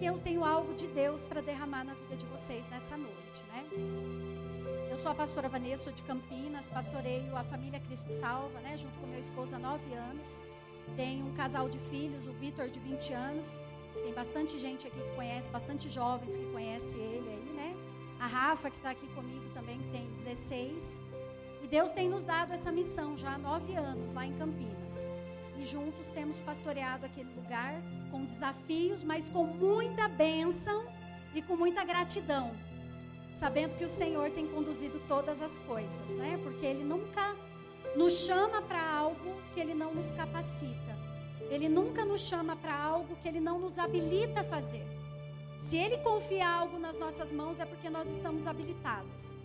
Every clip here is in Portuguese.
porque eu tenho algo de Deus para derramar na vida de vocês nessa noite, né? Eu sou a pastora Vanessa, sou de Campinas, pastoreio a família Cristo Salva, né? Junto com meu esposo há nove anos. Tenho um casal de filhos, o Vitor de 20 anos. Tem bastante gente aqui que conhece, bastante jovens que conhece ele aí, né? A Rafa, que está aqui comigo também, que tem 16. E Deus tem nos dado essa missão já há nove anos lá em Campinas. E juntos temos pastoreado aquele lugar com desafios, mas com muita bênção e com muita gratidão. Sabendo que o Senhor tem conduzido todas as coisas, né? Porque Ele nunca nos chama para algo que Ele não nos capacita. Ele nunca nos chama para algo que Ele não nos habilita a fazer. Se Ele confia algo nas nossas mãos, é porque nós estamos habilitados.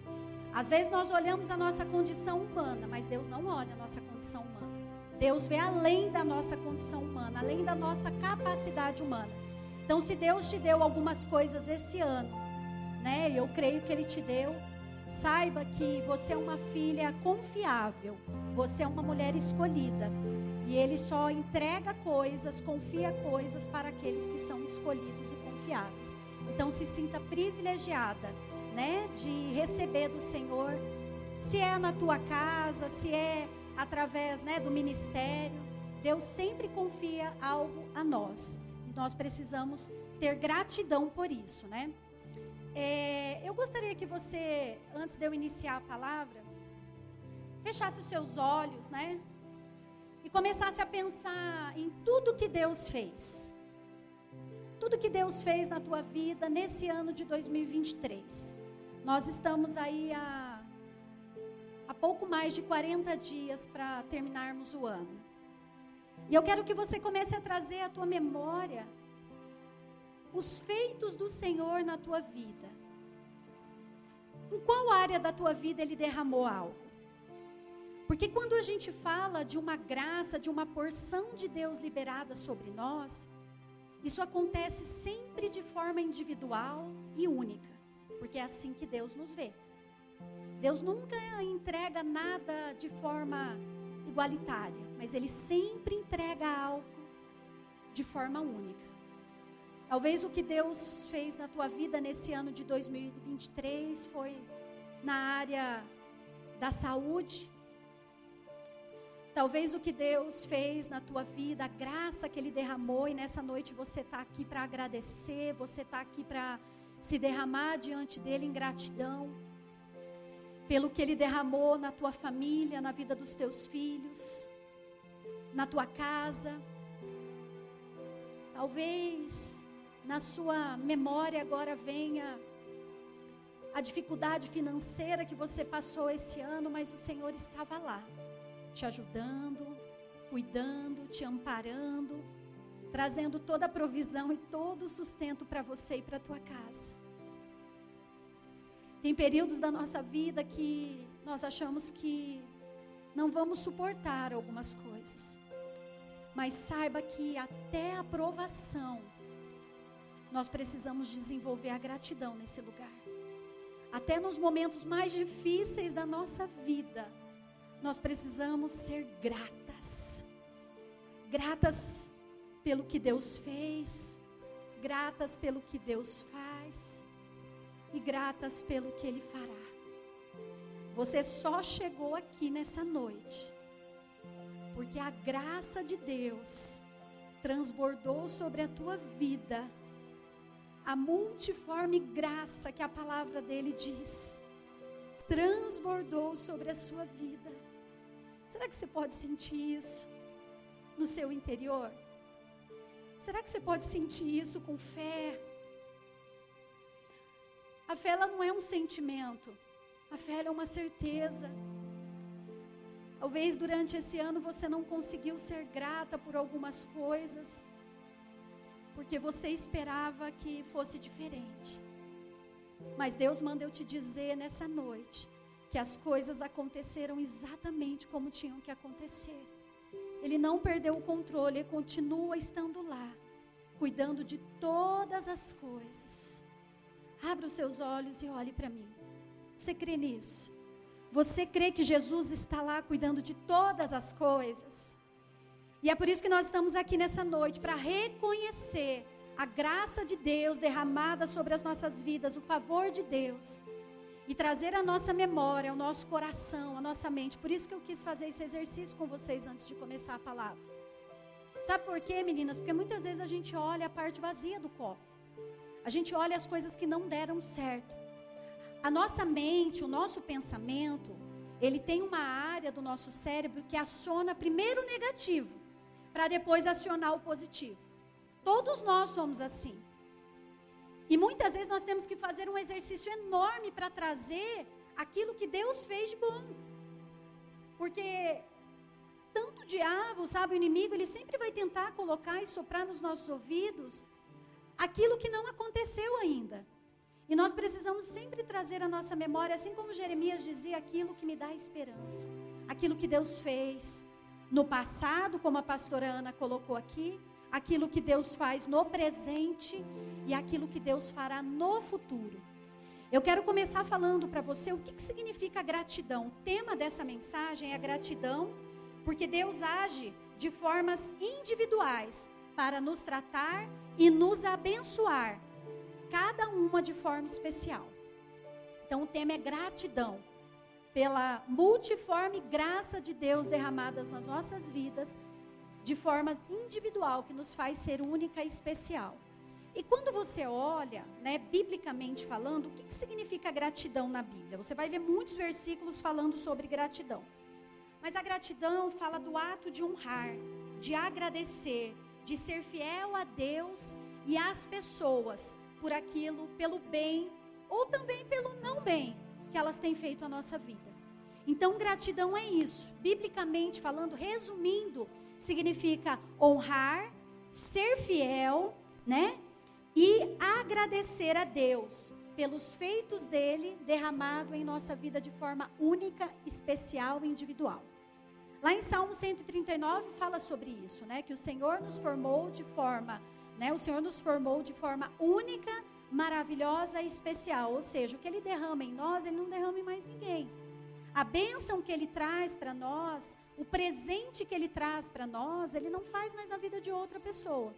Às vezes nós olhamos a nossa condição humana, mas Deus não olha a nossa condição humana. Deus vê além da nossa condição humana, além da nossa capacidade humana. Então, se Deus te deu algumas coisas esse ano, né? Eu creio que Ele te deu. Saiba que você é uma filha confiável. Você é uma mulher escolhida. E Ele só entrega coisas, confia coisas para aqueles que são escolhidos e confiáveis. Então, se sinta privilegiada, né? De receber do Senhor. Se é na tua casa, se é através né, do ministério. Deus sempre confia algo a nós. E nós precisamos ter gratidão por isso, né? É, eu gostaria que você, antes de eu iniciar a palavra, fechasse os seus olhos, né? E começasse a pensar em tudo que Deus fez. Tudo que Deus fez na tua vida nesse ano de 2023. Nós estamos aí a há pouco mais de 40 dias para terminarmos o ano. E eu quero que você comece a trazer à tua memória os feitos do Senhor na tua vida. Em qual área da tua vida ele derramou algo? Porque quando a gente fala de uma graça, de uma porção de Deus liberada sobre nós, isso acontece sempre de forma individual e única, porque é assim que Deus nos vê. Deus nunca entrega nada de forma igualitária, mas Ele sempre entrega algo de forma única. Talvez o que Deus fez na tua vida nesse ano de 2023 foi na área da saúde. Talvez o que Deus fez na tua vida, a graça que Ele derramou, e nessa noite você está aqui para agradecer, você está aqui para se derramar diante dEle em gratidão pelo que Ele derramou na tua família, na vida dos teus filhos, na tua casa. Talvez na sua memória agora venha a dificuldade financeira que você passou esse ano, mas o Senhor estava lá, te ajudando, cuidando, te amparando, trazendo toda a provisão e todo o sustento para você e para a tua casa. Tem períodos da nossa vida que nós achamos que não vamos suportar algumas coisas. Mas saiba que até a aprovação, nós precisamos desenvolver a gratidão nesse lugar. Até nos momentos mais difíceis da nossa vida, nós precisamos ser gratas. Gratas pelo que Deus fez, gratas pelo que Deus faz e gratas pelo que Ele fará. Você só chegou aqui nessa noite porque a graça de Deus transbordou sobre a tua vida, a multiforme graça que a palavra dele diz, transbordou sobre a sua vida. Será que você pode sentir isso no seu interior? Será que você pode sentir isso com fé? A fé ela não é um sentimento. A fé é uma certeza. Talvez durante esse ano você não conseguiu ser grata por algumas coisas, porque você esperava que fosse diferente. Mas Deus manda eu te dizer nessa noite que as coisas aconteceram exatamente como tinham que acontecer. Ele não perdeu o controle, ele continua estando lá, cuidando de todas as coisas. Abra os seus olhos e olhe para mim. Você crê nisso? Você crê que Jesus está lá cuidando de todas as coisas? E é por isso que nós estamos aqui nessa noite para reconhecer a graça de Deus derramada sobre as nossas vidas, o favor de Deus, e trazer a nossa memória, o nosso coração, a nossa mente. Por isso que eu quis fazer esse exercício com vocês antes de começar a palavra. Sabe por quê, meninas? Porque muitas vezes a gente olha a parte vazia do copo. A gente olha as coisas que não deram certo. A nossa mente, o nosso pensamento, ele tem uma área do nosso cérebro que aciona primeiro o negativo, para depois acionar o positivo. Todos nós somos assim. E muitas vezes nós temos que fazer um exercício enorme para trazer aquilo que Deus fez de bom. Porque tanto o diabo, sabe, o inimigo, ele sempre vai tentar colocar e soprar nos nossos ouvidos aquilo que não aconteceu ainda. E nós precisamos sempre trazer à nossa memória, assim como Jeremias dizia, aquilo que me dá esperança, aquilo que Deus fez no passado, como a pastora Ana colocou aqui, aquilo que Deus faz no presente e aquilo que Deus fará no futuro. Eu quero começar falando para você o que, que significa gratidão. O tema dessa mensagem é gratidão, porque Deus age de formas individuais para nos tratar e nos abençoar, cada uma de forma especial. Então o tema é gratidão pela multiforme graça de Deus derramadas nas nossas vidas de forma individual, que nos faz ser única e especial. E quando você olha, né, biblicamente falando, o que, que significa gratidão na Bíblia? Você vai ver muitos versículos falando sobre gratidão. Mas a gratidão fala do ato de honrar, de agradecer, de ser fiel a Deus e às pessoas por aquilo, pelo bem ou também pelo não bem que elas têm feito à nossa vida. Então, gratidão é isso. Biblicamente falando, resumindo, significa honrar, ser fiel, né? E agradecer a Deus pelos feitos dele derramado em nossa vida de forma única, especial e individual. Lá em Salmo 139 fala sobre isso, né? Que o Senhor nos formou de forma, né? O Senhor nos formou de forma única, maravilhosa e especial. Ou seja, o que Ele derrama em nós, Ele não derrama em mais ninguém. A bênção que Ele traz para nós, o presente que ele traz para nós, ele não faz mais na vida de outra pessoa.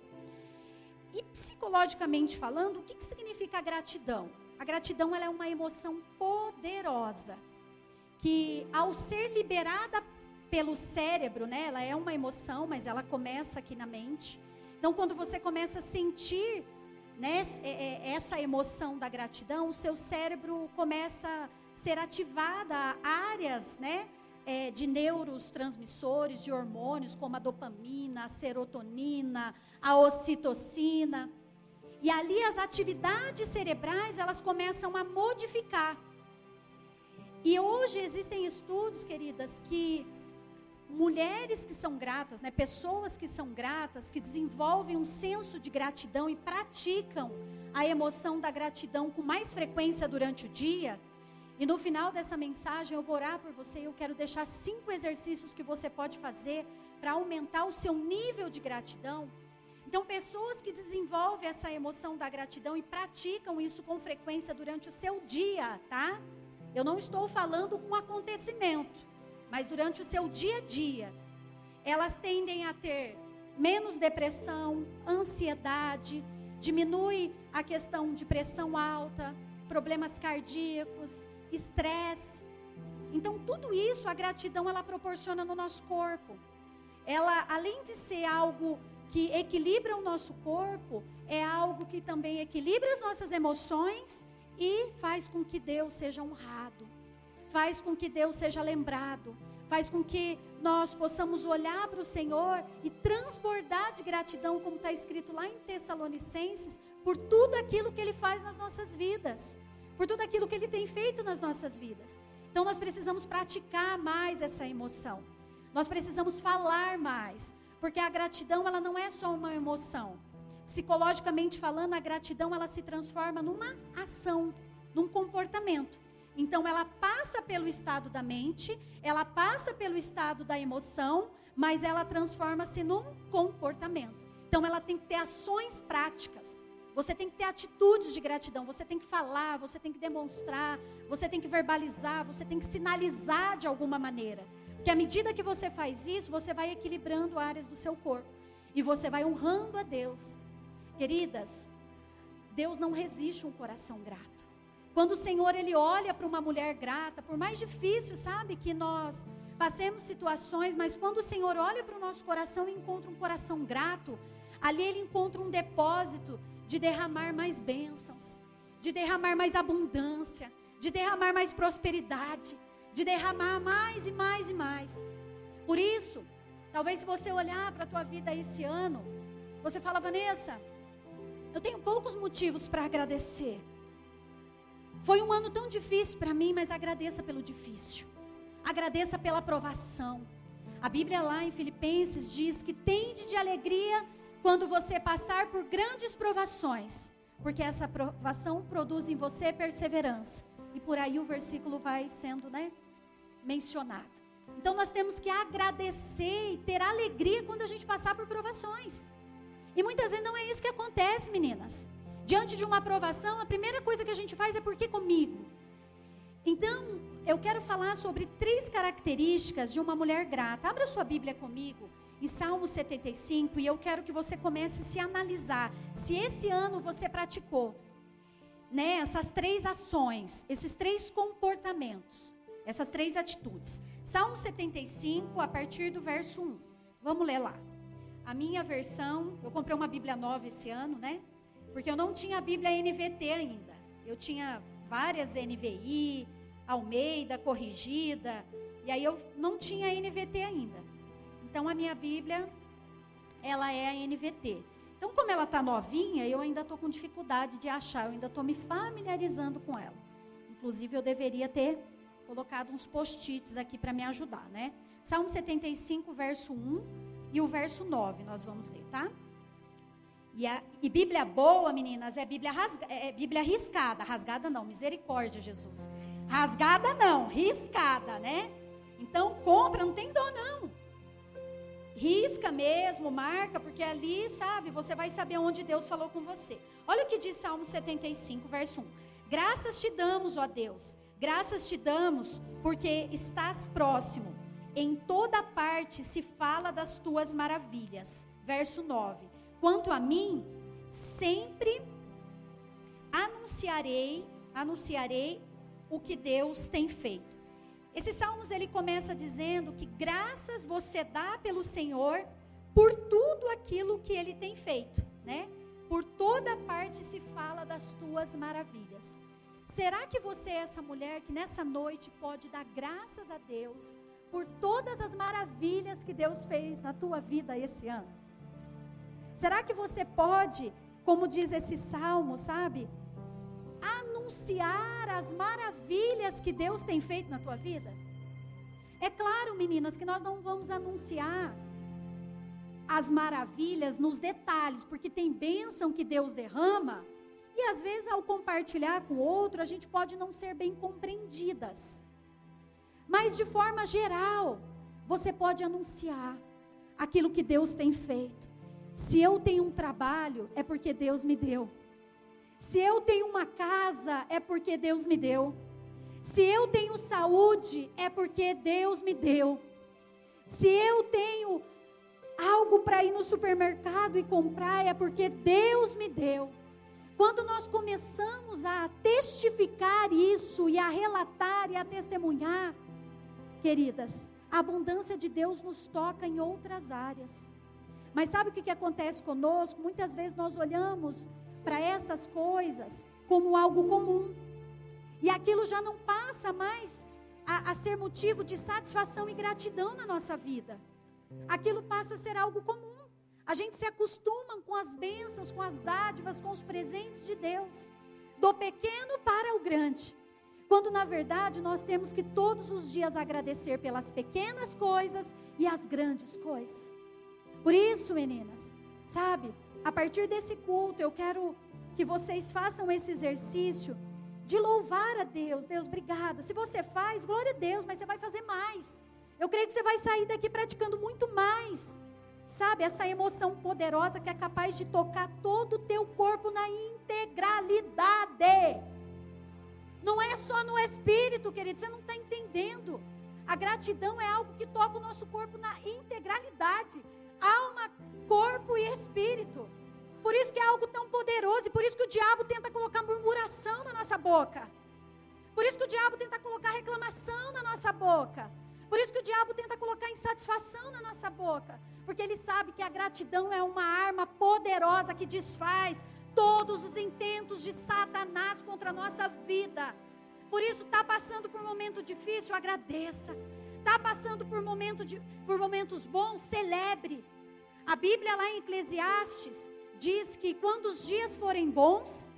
E psicologicamente falando, o que, que significa a gratidão? A gratidão ela é uma emoção poderosa que, ao ser liberada pelo cérebro, né, ela é uma emoção, mas ela começa aqui na mente. Então, quando você começa a sentir né, é, é, essa emoção da gratidão, o seu cérebro começa a ser ativada áreas, né, é, de neurotransmissores, de hormônios, como a dopamina, a serotonina, a ocitocina. E ali as atividades cerebrais, elas começam a modificar. E hoje existem estudos, queridas, que mulheres que são gratas, né, pessoas que são gratas, que desenvolvem um senso de gratidão e praticam a emoção da gratidão com mais frequência durante o dia, e no final dessa mensagem eu vou orar por você e eu quero deixar cinco exercícios que você pode fazer para aumentar o seu nível de gratidão. Então, pessoas que desenvolvem essa emoção da gratidão e praticam isso com frequência durante o seu dia, tá? Eu não estou falando com acontecimento, mas durante o seu dia a dia, elas tendem a ter menos depressão, ansiedade, diminui a questão de pressão alta, problemas cardíacos, estresse. Então, tudo isso a gratidão ela proporciona no nosso corpo. Ela, além de ser algo que equilibra o nosso corpo, é algo que também equilibra as nossas emoções e faz com que Deus seja honrado, faz com que Deus seja lembrado, faz com que nós possamos olhar para o Senhor e transbordar de gratidão, como está escrito lá em Tessalonicenses, por tudo aquilo que Ele faz nas nossas vidas por tudo aquilo que Ele tem feito nas nossas vidas. Então nós precisamos praticar mais essa emoção. Nós precisamos falar mais, porque a gratidão ela não é só uma emoção. Psicologicamente falando, a gratidão ela se transforma numa ação, num comportamento. Então ela passa pelo estado da mente, ela passa pelo estado da emoção, mas ela transforma-se num comportamento. Então ela tem que ter ações práticas. Você tem que ter atitudes de gratidão, você tem que falar, você tem que demonstrar, você tem que verbalizar, você tem que sinalizar de alguma maneira. Porque à medida que você faz isso, você vai equilibrando áreas do seu corpo e você vai honrando a Deus. Queridas, Deus não resiste um coração grato. Quando o Senhor ele olha para uma mulher grata, por mais difícil, sabe, que nós passemos situações, mas quando o Senhor olha para o nosso coração e encontra um coração grato, ali ele encontra um depósito de derramar mais bênçãos, de derramar mais abundância, de derramar mais prosperidade, de derramar mais e mais e mais. Por isso, talvez se você olhar para a tua vida esse ano, você fala, Vanessa, eu tenho poucos motivos para agradecer. Foi um ano tão difícil para mim, mas agradeça pelo difícil. Agradeça pela aprovação. A Bíblia lá em Filipenses diz que tende de alegria quando você passar por grandes provações, porque essa provação produz em você perseverança. E por aí o versículo vai sendo, né, mencionado. Então nós temos que agradecer e ter alegria quando a gente passar por provações. E muitas vezes não é isso que acontece, meninas. Diante de uma aprovação, a primeira coisa que a gente faz é porque comigo. Então, eu quero falar sobre três características de uma mulher grata. Abra sua Bíblia comigo em Salmo 75 e eu quero que você comece a se analisar se esse ano você praticou né, essas três ações, esses três comportamentos, essas três atitudes. Salmo 75, a partir do verso 1. Vamos ler lá. A minha versão, eu comprei uma Bíblia nova esse ano, né? Porque eu não tinha a Bíblia NVT ainda. Eu tinha várias NVI, Almeida, corrigida, e aí eu não tinha NVT ainda. Então a minha Bíblia, ela é a NVT. Então, como ela está novinha, eu ainda estou com dificuldade de achar, eu ainda estou me familiarizando com ela. Inclusive, eu deveria ter colocado uns post-its aqui para me ajudar, né? Salmo 75, verso 1 e o verso 9 nós vamos ler, tá? E, a, e Bíblia boa, meninas, é Bíblia, rasga, é, é Bíblia riscada. Rasgada não, misericórdia, Jesus. Rasgada não, riscada, né? Então compra, não tem dó não. Risca mesmo, marca, porque ali, sabe, você vai saber onde Deus falou com você. Olha o que diz Salmo 75, verso 1. Graças te damos, ó Deus, graças te damos, porque estás próximo em toda parte se fala das tuas maravilhas. Verso 9. Quanto a mim, sempre anunciarei, anunciarei o que Deus tem feito. Esse Salmos ele começa dizendo que graças você dá pelo Senhor por tudo aquilo que ele tem feito, né? Por toda parte se fala das tuas maravilhas. Será que você é essa mulher que nessa noite pode dar graças a Deus por todas as maravilhas que Deus fez na tua vida esse ano? Será que você pode, como diz esse salmo, sabe, anunciar as maravilhas que Deus tem feito na tua vida? É claro, meninas, que nós não vamos anunciar as maravilhas nos detalhes, porque tem bênção que Deus derrama, e às vezes ao compartilhar com outro, a gente pode não ser bem compreendidas. Mas de forma geral, você pode anunciar aquilo que Deus tem feito. Se eu tenho um trabalho, é porque Deus me deu. Se eu tenho uma casa, é porque Deus me deu. Se eu tenho saúde, é porque Deus me deu. Se eu tenho algo para ir no supermercado e comprar, é porque Deus me deu. Quando nós começamos a testificar isso e a relatar e a testemunhar, queridas, a abundância de Deus nos toca em outras áreas. Mas sabe o que, que acontece conosco? Muitas vezes nós olhamos para essas coisas como algo comum. E aquilo já não passa mais a, a ser motivo de satisfação e gratidão na nossa vida. Aquilo passa a ser algo comum. A gente se acostuma com as bênçãos, com as dádivas, com os presentes de Deus. Do pequeno para o grande. Quando na verdade nós temos que todos os dias agradecer pelas pequenas coisas e as grandes coisas. Por isso, meninas, sabe, a partir desse culto eu quero que vocês façam esse exercício de louvar a Deus. Deus, obrigada. Se você faz, glória a Deus, mas você vai fazer mais. Eu creio que você vai sair daqui praticando muito mais. Sabe, essa emoção poderosa que é capaz de tocar todo o teu corpo na integralidade. Não é só no espírito, querido, você não está entendendo. A gratidão é algo que toca o nosso corpo na integralidade alma, corpo e espírito. Por isso que é algo tão poderoso e por isso que o diabo tenta colocar murmuração na nossa boca. Por isso que o diabo tenta colocar reclamação na nossa boca. Por isso que o diabo tenta colocar insatisfação na nossa boca. Porque ele sabe que a gratidão é uma arma poderosa que desfaz todos os intentos de Satanás contra a nossa vida. Por isso, está passando por um momento difícil, agradeça. Está passando por, momento de, por momentos bons, celebre. A Bíblia lá em Eclesiastes diz que quando os dias forem bons,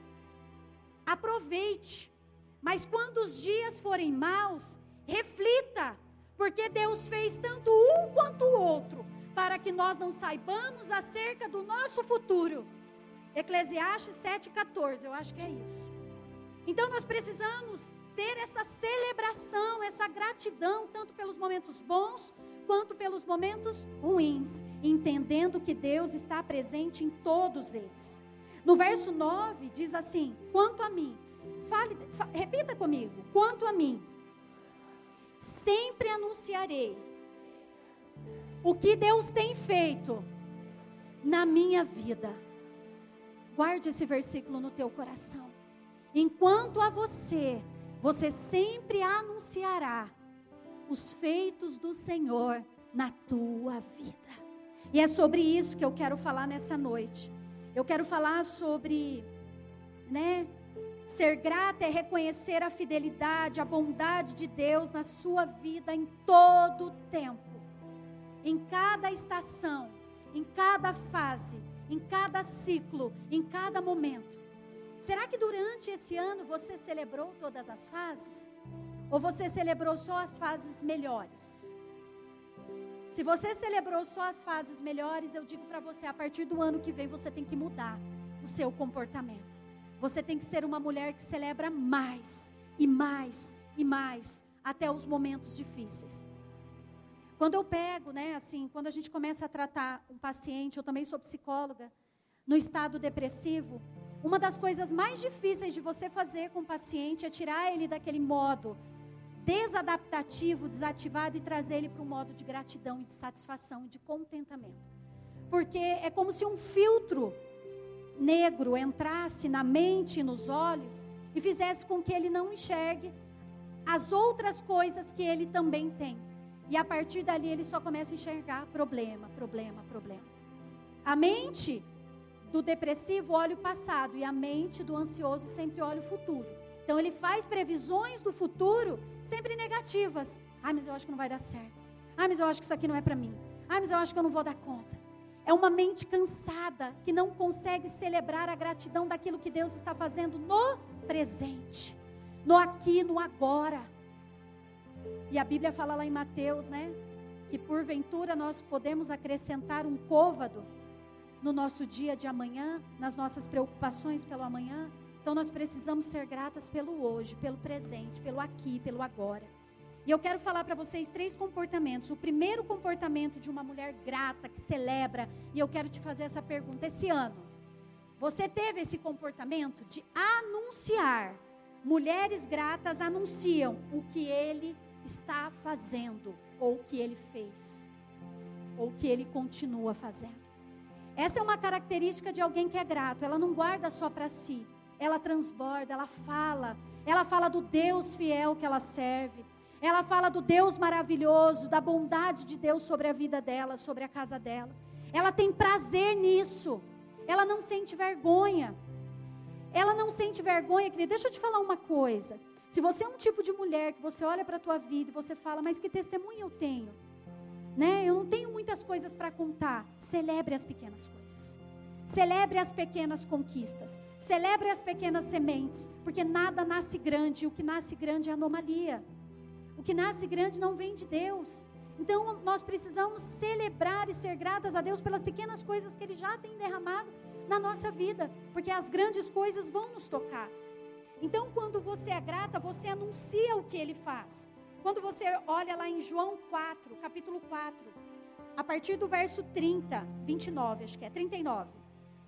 aproveite. Mas quando os dias forem maus, reflita porque Deus fez tanto um quanto o outro, para que nós não saibamos acerca do nosso futuro. Eclesiastes 7,14, eu acho que é isso. Então nós precisamos ter essa celebração, essa gratidão, tanto pelos momentos bons quanto pelos momentos ruins, entendendo que Deus está presente em todos eles. No verso 9 diz assim: quanto a mim, fale, repita comigo, quanto a mim, sempre anunciarei o que Deus tem feito na minha vida. Guarde esse versículo no teu coração. Enquanto a você, você sempre anunciará os feitos do Senhor na tua vida. E é sobre isso que eu quero falar nessa noite. Eu quero falar sobre, né, Ser grata é reconhecer a fidelidade, a bondade de Deus na sua vida em todo o tempo, em cada estação, em cada fase, em cada ciclo, em cada momento. Será que durante esse ano você celebrou todas as fases? Ou você celebrou só as fases melhores? Se você celebrou só as fases melhores, eu digo para você, a partir do ano que vem você tem que mudar o seu comportamento. Você tem que ser uma mulher que celebra mais e mais e mais até os momentos difíceis. Quando eu pego, né, assim, quando a gente começa a tratar um paciente, eu também sou psicóloga, no estado depressivo, uma das coisas mais difíceis de você fazer com o paciente é tirar ele daquele modo desadaptativo, desativado e trazer ele para um modo de gratidão e de satisfação e de contentamento. Porque é como se um filtro negro entrasse na mente e nos olhos e fizesse com que ele não enxergue as outras coisas que ele também tem. E a partir dali ele só começa a enxergar problema, problema, problema. A mente do depressivo olha o passado e a mente do ansioso sempre olha o futuro. Então ele faz previsões do futuro sempre negativas. Ah, mas eu acho que não vai dar certo. Ah, mas eu acho que isso aqui não é para mim. Ah, mas eu acho que eu não vou dar conta. É uma mente cansada que não consegue celebrar a gratidão daquilo que Deus está fazendo no presente, no aqui, no agora. E a Bíblia fala lá em Mateus, né? Que porventura nós podemos acrescentar um côvado no nosso dia de amanhã, nas nossas preocupações pelo amanhã. Então nós precisamos ser gratas pelo hoje, pelo presente, pelo aqui, pelo agora. E eu quero falar para vocês três comportamentos. O primeiro comportamento de uma mulher grata, que celebra, e eu quero te fazer essa pergunta. Esse ano, você teve esse comportamento de anunciar? Mulheres gratas anunciam o que ele está fazendo, ou o que ele fez, ou o que ele continua fazendo. Essa é uma característica de alguém que é grato. Ela não guarda só para si, ela transborda, ela fala. Ela fala do Deus fiel que ela serve. Ela fala do Deus maravilhoso, da bondade de Deus sobre a vida dela, sobre a casa dela. Ela tem prazer nisso. Ela não sente vergonha. Ela não sente vergonha, querida. Deixa eu te falar uma coisa. Se você é um tipo de mulher que você olha para a tua vida e você fala, mas que testemunho eu tenho? Né? Eu não tenho muitas coisas para contar. Celebre as pequenas coisas. Celebre as pequenas conquistas. Celebre as pequenas sementes. Porque nada nasce grande. E o que nasce grande é anomalia. O que nasce grande não vem de Deus. Então nós precisamos celebrar e ser gratas a Deus pelas pequenas coisas que Ele já tem derramado na nossa vida, porque as grandes coisas vão nos tocar. Então, quando você é grata, você anuncia o que Ele faz. Quando você olha lá em João 4, capítulo 4, a partir do verso 30, 29, acho que é 39.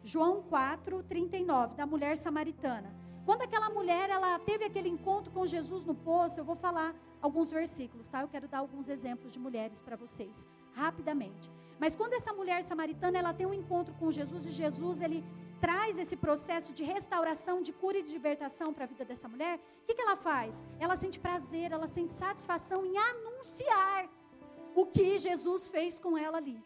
João 4, 39, da mulher samaritana. Quando aquela mulher ela teve aquele encontro com Jesus no poço, eu vou falar alguns versículos, tá? Eu quero dar alguns exemplos de mulheres para vocês, rapidamente. Mas quando essa mulher samaritana, ela tem um encontro com Jesus e Jesus, ele traz esse processo de restauração, de cura e de libertação para a vida dessa mulher, o que, que ela faz? Ela sente prazer, ela sente satisfação em anunciar o que Jesus fez com ela ali.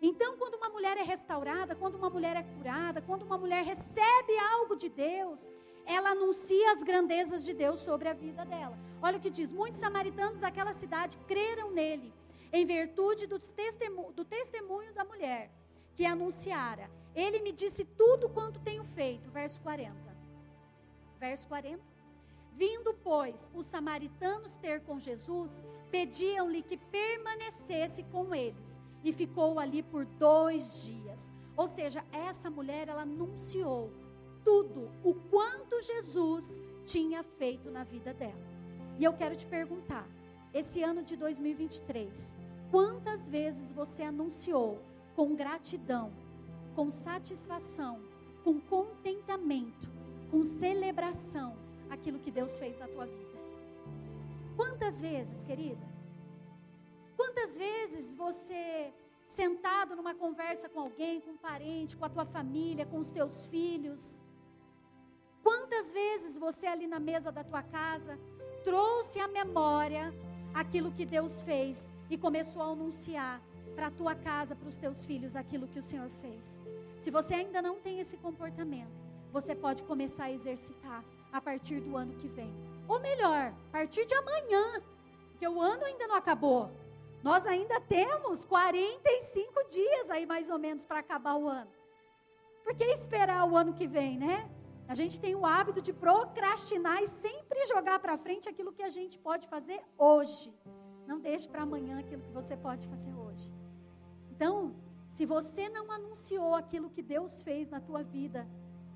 Então, quando uma mulher é restaurada, quando uma mulher é curada, quando uma mulher recebe algo de Deus, ela anuncia as grandezas de Deus sobre a vida dela. Olha o que diz: muitos samaritanos daquela cidade creram nele, em virtude do testemunho, do testemunho da mulher que anunciara. Ele me disse tudo quanto tenho feito. Verso 40. Verso 40. Vindo, pois, os samaritanos ter com Jesus, pediam-lhe que permanecesse com eles e ficou ali por dois dias. Ou seja, essa mulher, ela anunciou tudo, o quanto Jesus tinha feito na vida dela. E eu quero te perguntar, esse ano de 2023, quantas vezes você anunciou com gratidão, com satisfação, com contentamento, com celebração aquilo que Deus fez na tua vida? Quantas vezes, querida? Quantas vezes você, sentado numa conversa com alguém, com um parente, com a tua família, com os teus filhos, quantas vezes você ali na mesa da tua casa trouxe à memória aquilo que Deus fez e começou a anunciar para a tua casa, para os teus filhos, aquilo que o Senhor fez? Se você ainda não tem esse comportamento, você pode começar a exercitar a partir do ano que vem. Ou melhor, a partir de amanhã, porque o ano ainda não acabou. Nós ainda temos 45 dias aí mais ou menos para acabar o ano. Por que esperar o ano que vem, né? A gente tem o hábito de procrastinar e sempre jogar para frente aquilo que a gente pode fazer hoje. Não deixe para amanhã aquilo que você pode fazer hoje. Então, se você não anunciou aquilo que Deus fez na tua vida,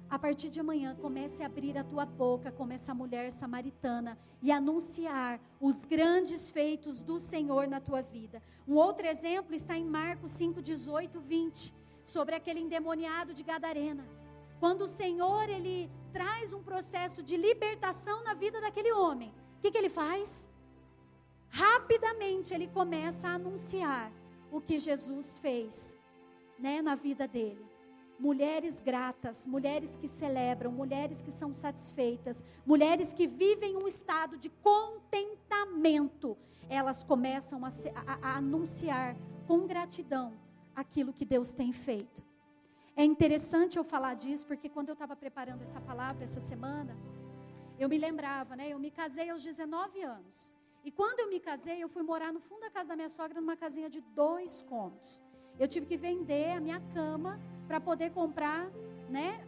a partir de amanhã, comece a abrir a tua boca como essa mulher samaritana e anunciar os grandes feitos do Senhor na tua vida. Um outro exemplo está em Marcos 5, 18, 20, sobre aquele endemoniado de Gadarena. Quando o Senhor ele traz um processo de libertação na vida daquele homem, o que, que ele faz? Rapidamente ele começa a anunciar o que Jesus fez né, na vida dele mulheres gratas, mulheres que celebram, mulheres que são satisfeitas, mulheres que vivem um estado de contentamento, elas começam a, a, a anunciar com gratidão aquilo que Deus tem feito. É interessante eu falar disso, porque quando eu estava preparando essa palavra essa semana, eu me lembrava, né? Eu me casei aos 19 anos. E quando eu me casei, eu fui morar no fundo da casa da minha sogra, numa casinha de dois cômodos. Eu tive que vender a minha cama para poder comprar né,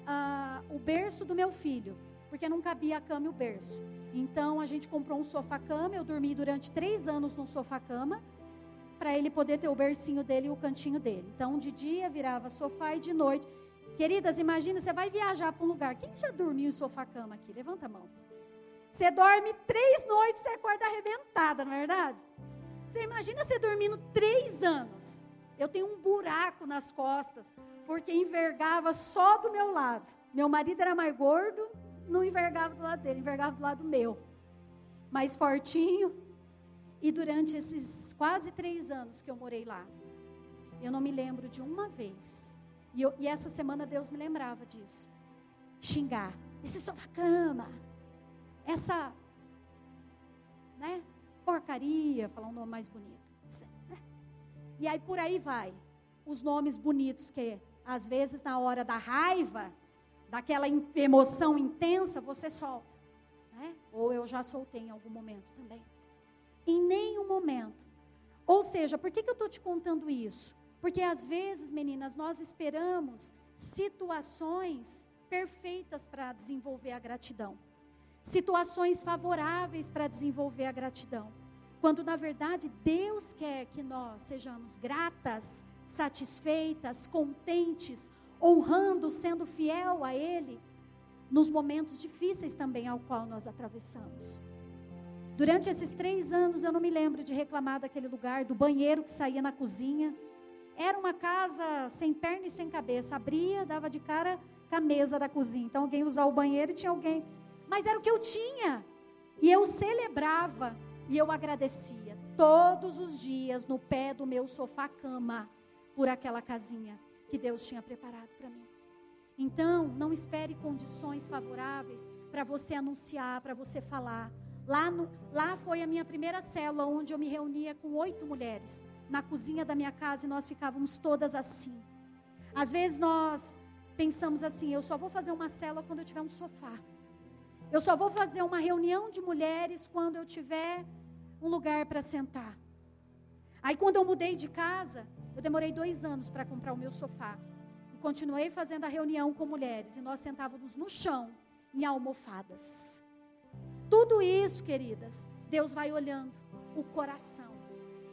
o berço do meu filho, porque não cabia a cama e o berço. Então a gente comprou um sofá-cama. Eu dormi durante três anos no sofá-cama para ele poder ter o bercinho dele e o cantinho dele. Então de dia virava sofá e de noite. Queridas, imagina, você vai viajar para um lugar. Quem já dormiu em sofá-cama aqui? Levanta a mão. Você dorme três noites, você acorda arrebentada, não é verdade? Você imagina você dormindo três anos. Eu tenho um buraco nas costas, porque envergava só do meu lado. Meu marido era mais gordo, não envergava do lado dele, envergava do lado meu. Mais fortinho. E durante esses quase três anos que eu morei lá, eu não me lembro de uma vez. E, eu, e essa semana Deus me lembrava disso. Xingar. Esse sofá-cama. Essa, né, porcaria, falar um nome mais bonito. E aí por aí vai. Os nomes bonitos que às vezes na hora da raiva, daquela emoção intensa, você solta. Né? Ou eu já soltei em algum momento também. Em nenhum momento. Ou seja, por que, que eu estou te contando isso? Porque às vezes, meninas, nós esperamos situações perfeitas para desenvolver a gratidão. Situações favoráveis para desenvolver a gratidão. Quando na verdade Deus quer que nós sejamos gratas, satisfeitas, contentes, honrando, sendo fiel a Ele, nos momentos difíceis também ao qual nós atravessamos. Durante esses três anos eu não me lembro de reclamar daquele lugar, do banheiro que saía na cozinha. Era uma casa sem perna e sem cabeça. Abria, dava de cara com a mesa da cozinha. Então alguém usava o banheiro e tinha alguém. Mas era o que eu tinha. E eu celebrava e eu agradecia todos os dias no pé do meu sofá-cama por aquela casinha que Deus tinha preparado para mim. Então, não espere condições favoráveis para você anunciar, para você falar. Lá, no, lá foi a minha primeira célula, onde eu me reunia com oito mulheres, na cozinha da minha casa, e nós ficávamos todas assim. Às vezes nós pensamos assim: eu só vou fazer uma célula quando eu tiver um sofá. Eu só vou fazer uma reunião de mulheres quando eu tiver um lugar para sentar. Aí, quando eu mudei de casa, eu demorei dois anos para comprar o meu sofá. E continuei fazendo a reunião com mulheres. E nós sentávamos no chão, em almofadas. Tudo isso, queridas, Deus vai olhando o coração.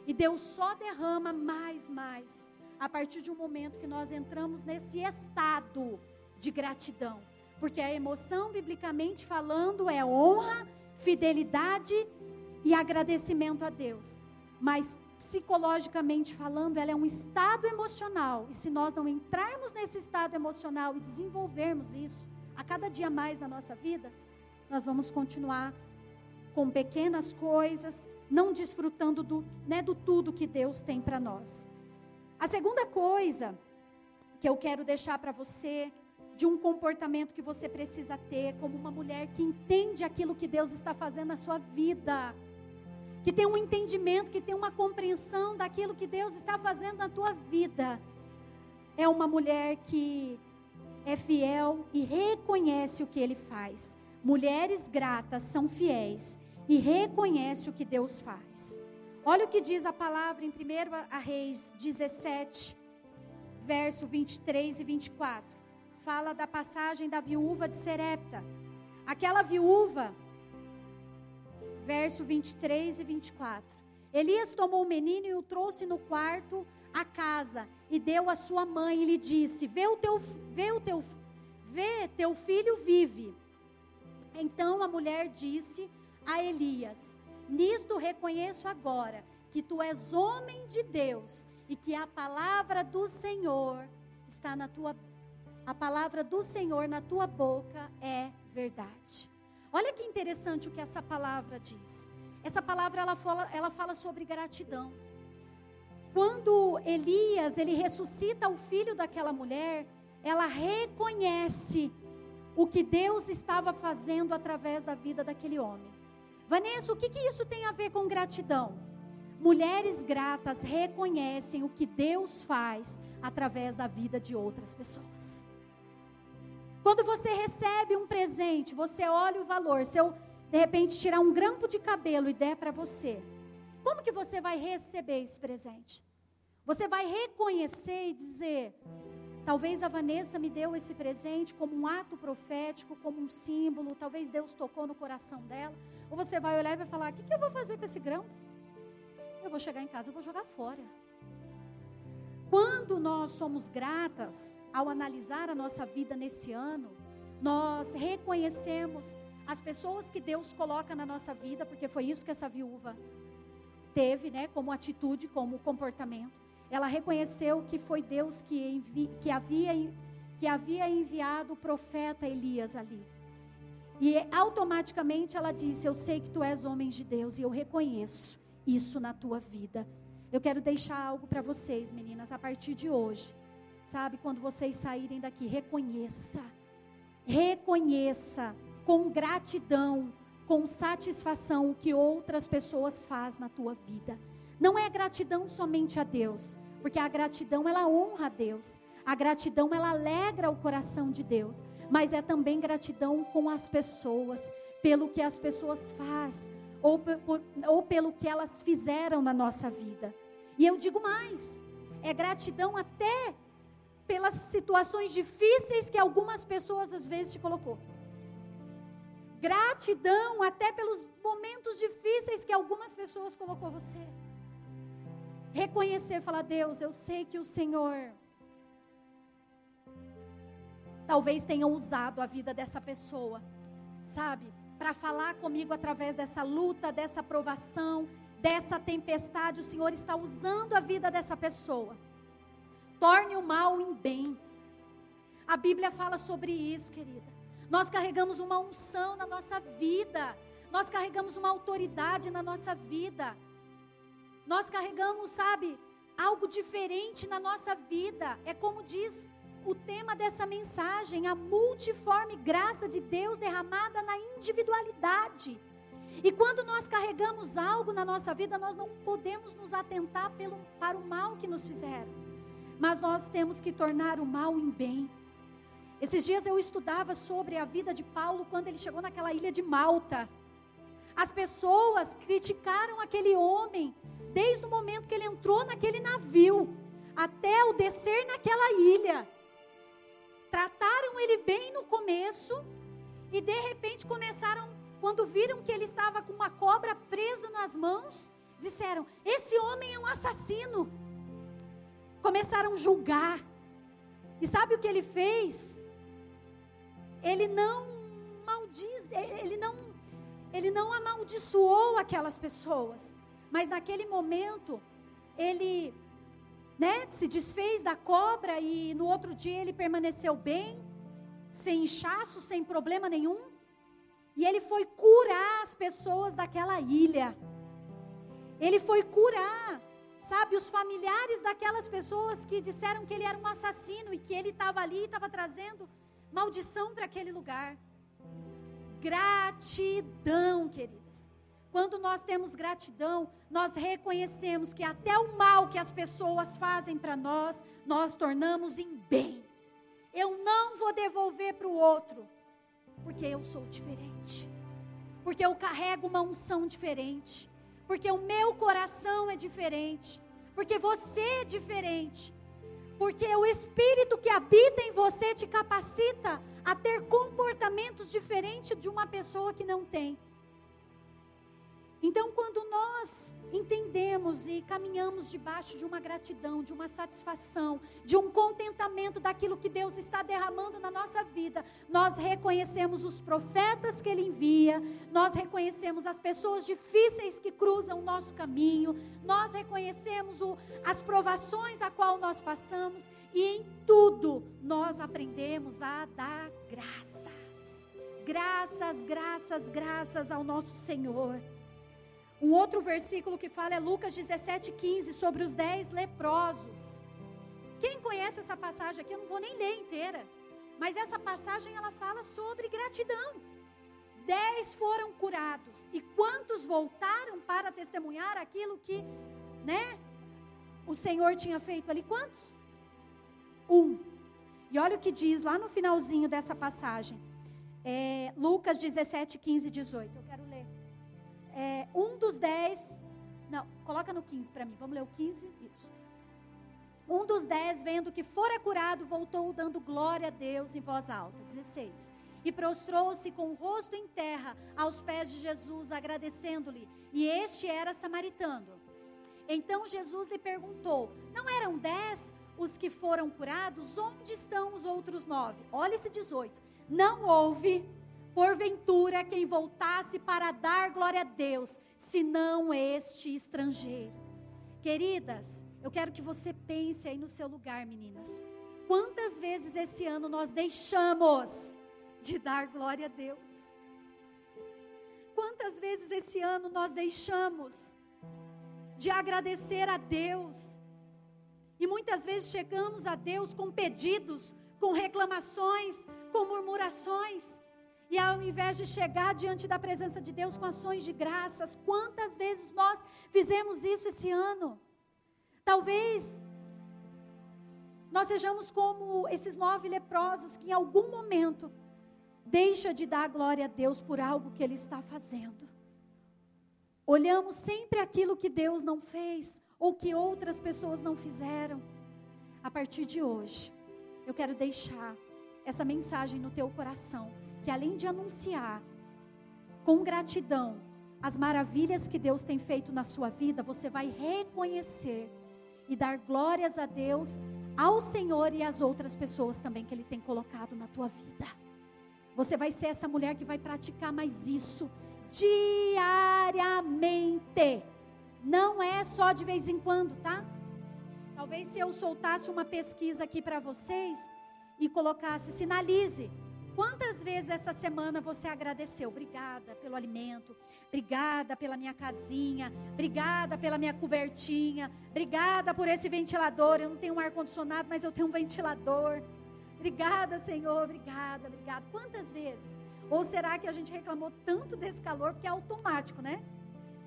E Deus só derrama mais, mais, a partir de um momento que nós entramos nesse estado de gratidão. Porque a emoção, biblicamente falando, é honra, fidelidade e agradecimento a Deus. Mas psicologicamente falando, ela é um estado emocional. E se nós não entrarmos nesse estado emocional e desenvolvermos isso a cada dia mais na nossa vida, nós vamos continuar com pequenas coisas, não desfrutando do, né, do tudo que Deus tem para nós. A segunda coisa que eu quero deixar para você, de um comportamento que você precisa ter como uma mulher que entende aquilo que Deus está fazendo na sua vida que tem um entendimento, que tem uma compreensão daquilo que Deus está fazendo na tua vida. É uma mulher que é fiel e reconhece o que ele faz. Mulheres gratas são fiéis e reconhece o que Deus faz. Olha o que diz a palavra em 1 Reis 17, verso 23 e 24. Fala da passagem da viúva de Serepta. Aquela viúva verso 23 e 24. Elias tomou o menino e o trouxe no quarto à casa e deu à sua mãe e lhe disse: Vê o teu, vê o teu, vê teu filho vive. Então a mulher disse a Elias: Nisto reconheço agora que tu és homem de Deus e que a palavra do Senhor está na tua a palavra do Senhor na tua boca é verdade. Olha que interessante o que essa palavra diz. Essa palavra ela fala, ela fala sobre gratidão. Quando Elias ele ressuscita o filho daquela mulher, ela reconhece o que Deus estava fazendo através da vida daquele homem. Vanessa, o que, que isso tem a ver com gratidão? Mulheres gratas reconhecem o que Deus faz através da vida de outras pessoas. Quando você recebe um presente, você olha o valor. Se eu, de repente, tirar um grampo de cabelo e der para você, como que você vai receber esse presente? Você vai reconhecer e dizer: talvez a Vanessa me deu esse presente como um ato profético, como um símbolo, talvez Deus tocou no coração dela. Ou você vai olhar e vai falar: o que, que eu vou fazer com esse grampo? Eu vou chegar em casa, eu vou jogar fora. Quando nós somos gratas, ao analisar a nossa vida nesse ano, nós reconhecemos as pessoas que Deus coloca na nossa vida, porque foi isso que essa viúva teve, né, como atitude, como comportamento. Ela reconheceu que foi Deus que, envi, que, havia, que havia enviado o profeta Elias ali. E automaticamente ela disse: Eu sei que tu és homem de Deus e eu reconheço isso na tua vida. Eu quero deixar algo para vocês, meninas, a partir de hoje. Sabe, quando vocês saírem daqui, reconheça. Reconheça com gratidão, com satisfação o que outras pessoas fazem na tua vida. Não é gratidão somente a Deus, porque a gratidão ela honra a Deus. A gratidão ela alegra o coração de Deus, mas é também gratidão com as pessoas, pelo que as pessoas fazem ou, por, ou pelo que elas fizeram na nossa vida. E eu digo mais: é gratidão até pelas situações difíceis que algumas pessoas às vezes te colocou. Gratidão até pelos momentos difíceis que algumas pessoas colocou você. Reconhecer, falar, Deus, eu sei que o Senhor talvez tenha usado a vida dessa pessoa, sabe? Para falar comigo através dessa luta, dessa provação, dessa tempestade, o Senhor está usando a vida dessa pessoa. Torne o mal em bem. A Bíblia fala sobre isso, querida. Nós carregamos uma unção na nossa vida. Nós carregamos uma autoridade na nossa vida. Nós carregamos, sabe, algo diferente na nossa vida. É como diz o tema dessa mensagem, a multiforme graça de Deus derramada na individualidade. E quando nós carregamos algo na nossa vida, nós não podemos nos atentar pelo, para o mal que nos fizeram, mas nós temos que tornar o mal em bem. Esses dias eu estudava sobre a vida de Paulo quando ele chegou naquela ilha de Malta. As pessoas criticaram aquele homem desde o momento que ele entrou naquele navio até o descer naquela ilha. Trataram ele bem no começo e de repente começaram, quando viram que ele estava com uma cobra preso nas mãos, disseram: Esse homem é um assassino. Começaram a julgar. E sabe o que ele fez? ele não maldiz, ele não, ele não amaldiçoou aquelas pessoas, mas naquele momento ele, né, se desfez da cobra e no outro dia ele permaneceu bem, sem inchaço, sem problema nenhum, e ele foi curar as pessoas daquela ilha. Ele foi curar, sabe, os familiares daquelas pessoas que disseram que ele era um assassino e que ele estava ali e estava trazendo maldição para aquele lugar. Gratidão, queridas. Quando nós temos gratidão, nós reconhecemos que até o mal que as pessoas fazem para nós, nós tornamos em bem. Eu não vou devolver para o outro, porque eu sou diferente. Porque eu carrego uma unção diferente. Porque o meu coração é diferente. Porque você é diferente. Porque o Espírito que habita em você te capacita a ter comportamentos diferentes de uma pessoa que não tem. Então, quando nós entendemos e caminhamos debaixo de uma gratidão, de uma satisfação, de um contentamento daquilo que Deus está derramando na nossa vida, nós reconhecemos os profetas que Ele envia, nós reconhecemos as pessoas difíceis que cruzam o nosso caminho, nós reconhecemos o, as provações a qual nós passamos e em tudo nós aprendemos a dar graças. Graças, graças, graças ao nosso Senhor. Um outro versículo que fala é Lucas 17,15 sobre os dez leprosos. Quem conhece essa passagem aqui, eu não vou nem ler inteira. Mas essa passagem ela fala sobre gratidão. Dez foram curados. E quantos voltaram para testemunhar aquilo que, né, o Senhor tinha feito ali? Quantos? Um. E olha o que diz lá no finalzinho dessa passagem. É, Lucas 17, 15 e 18. Eu quero ler é, um dos dez, não, coloca no 15 para mim, vamos ler o 15, isso. Um dos dez, vendo que fora curado, voltou dando glória a Deus em voz alta. 16. E prostrou-se com o rosto em terra aos pés de Jesus, agradecendo-lhe. E este era samaritano. Então Jesus lhe perguntou: Não eram dez os que foram curados? Onde estão os outros nove? Olha esse 18. Não houve porventura quem voltasse para dar glória a Deus, senão este estrangeiro. Queridas, eu quero que você pense aí no seu lugar, meninas. Quantas vezes esse ano nós deixamos de dar glória a Deus? Quantas vezes esse ano nós deixamos de agradecer a Deus? E muitas vezes chegamos a Deus com pedidos, com reclamações, com murmurações. E ao invés de chegar diante da presença de Deus com ações de graças, quantas vezes nós fizemos isso esse ano? Talvez nós sejamos como esses nove leprosos que em algum momento deixa de dar glória a Deus por algo que ele está fazendo. Olhamos sempre aquilo que Deus não fez ou que outras pessoas não fizeram. A partir de hoje, eu quero deixar essa mensagem no teu coração que além de anunciar com gratidão as maravilhas que Deus tem feito na sua vida, você vai reconhecer e dar glórias a Deus, ao Senhor e às outras pessoas também que Ele tem colocado na tua vida. Você vai ser essa mulher que vai praticar mais isso diariamente. Não é só de vez em quando, tá? Talvez se eu soltasse uma pesquisa aqui para vocês e colocasse, sinalize Quantas vezes essa semana você agradeceu? Obrigada pelo alimento, obrigada pela minha casinha, obrigada pela minha cobertinha, obrigada por esse ventilador. Eu não tenho um ar-condicionado, mas eu tenho um ventilador. Obrigada, Senhor, obrigada, obrigada. Quantas vezes? Ou será que a gente reclamou tanto desse calor porque é automático, né?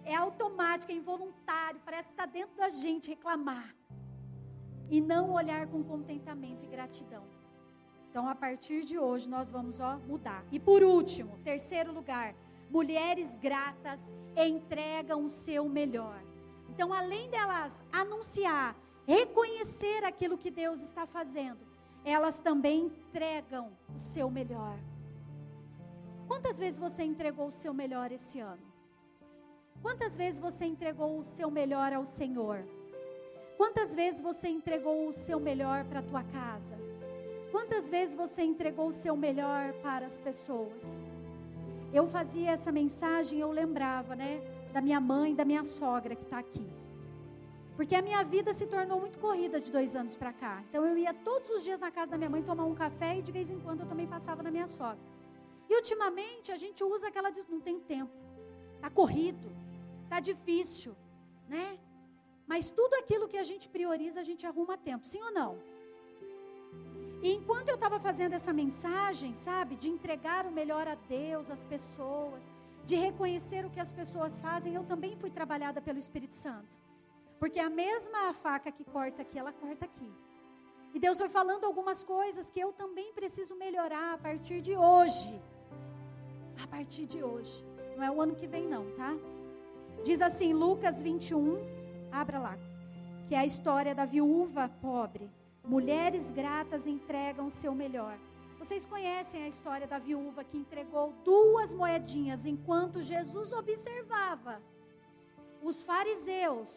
É automático, é involuntário, parece que está dentro da gente reclamar. E não olhar com contentamento e gratidão. Então, a partir de hoje, nós vamos ó, mudar. E por último, terceiro lugar, mulheres gratas entregam o seu melhor. Então, além delas anunciar, reconhecer aquilo que Deus está fazendo, elas também entregam o seu melhor. Quantas vezes você entregou o seu melhor esse ano? Quantas vezes você entregou o seu melhor ao Senhor? Quantas vezes você entregou o seu melhor para a tua casa? Quantas vezes você entregou o seu melhor para as pessoas? Eu fazia essa mensagem, eu lembrava, né, da minha mãe, da minha sogra que está aqui. Porque a minha vida se tornou muito corrida de dois anos para cá. Então eu ia todos os dias na casa da minha mãe tomar um café e de vez em quando eu também passava na minha sogra. E ultimamente a gente usa aquela de não tem tempo. Tá corrido, tá difícil, né? Mas tudo aquilo que a gente prioriza, a gente arruma tempo, sim ou não? E enquanto eu estava fazendo essa mensagem, sabe, de entregar o melhor a Deus, às pessoas, de reconhecer o que as pessoas fazem, eu também fui trabalhada pelo Espírito Santo. Porque a mesma faca que corta aqui, ela corta aqui. E Deus foi falando algumas coisas que eu também preciso melhorar a partir de hoje. A partir de hoje. Não é o ano que vem, não, tá? Diz assim, Lucas 21, abra lá. Que é a história da viúva pobre. Mulheres gratas entregam o seu melhor. Vocês conhecem a história da viúva que entregou duas moedinhas enquanto Jesus observava os fariseus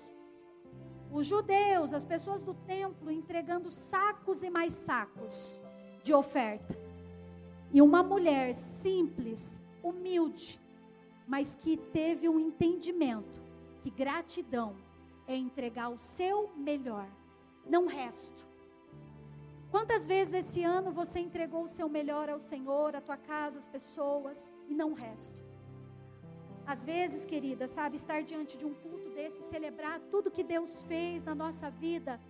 os judeus, as pessoas do templo, entregando sacos e mais sacos de oferta. E uma mulher simples, humilde, mas que teve um entendimento que gratidão é entregar o seu melhor, não resto. Quantas vezes esse ano você entregou o seu melhor ao Senhor, à tua casa, às pessoas, e não o resto? Às vezes, querida, sabe, estar diante de um culto desse, celebrar tudo que Deus fez na nossa vida,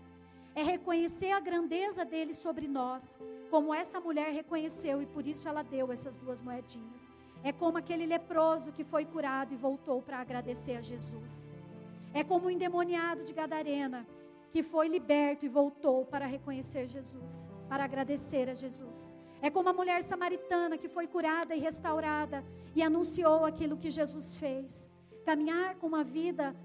é reconhecer a grandeza dele sobre nós, como essa mulher reconheceu e por isso ela deu essas duas moedinhas. É como aquele leproso que foi curado e voltou para agradecer a Jesus. É como o endemoniado de Gadarena que foi liberto e voltou para reconhecer Jesus, para agradecer a Jesus. É como a mulher samaritana que foi curada e restaurada e anunciou aquilo que Jesus fez. Caminhar com uma vida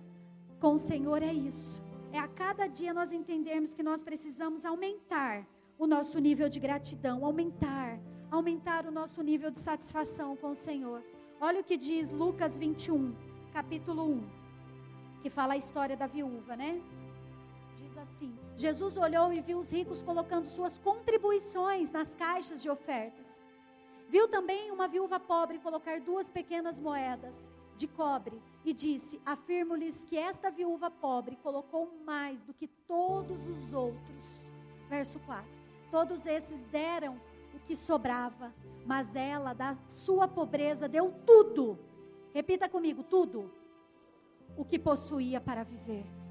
com o Senhor é isso. É a cada dia nós entendermos que nós precisamos aumentar o nosso nível de gratidão, aumentar, aumentar o nosso nível de satisfação com o Senhor. Olha o que diz Lucas 21, capítulo 1, que fala a história da viúva, né? Assim: Jesus olhou e viu os ricos colocando suas contribuições nas caixas de ofertas. Viu também uma viúva pobre colocar duas pequenas moedas de cobre e disse: Afirmo-lhes que esta viúva pobre colocou mais do que todos os outros. Verso 4: Todos esses deram o que sobrava, mas ela, da sua pobreza, deu tudo. Repita comigo: tudo. O que possuía para viver.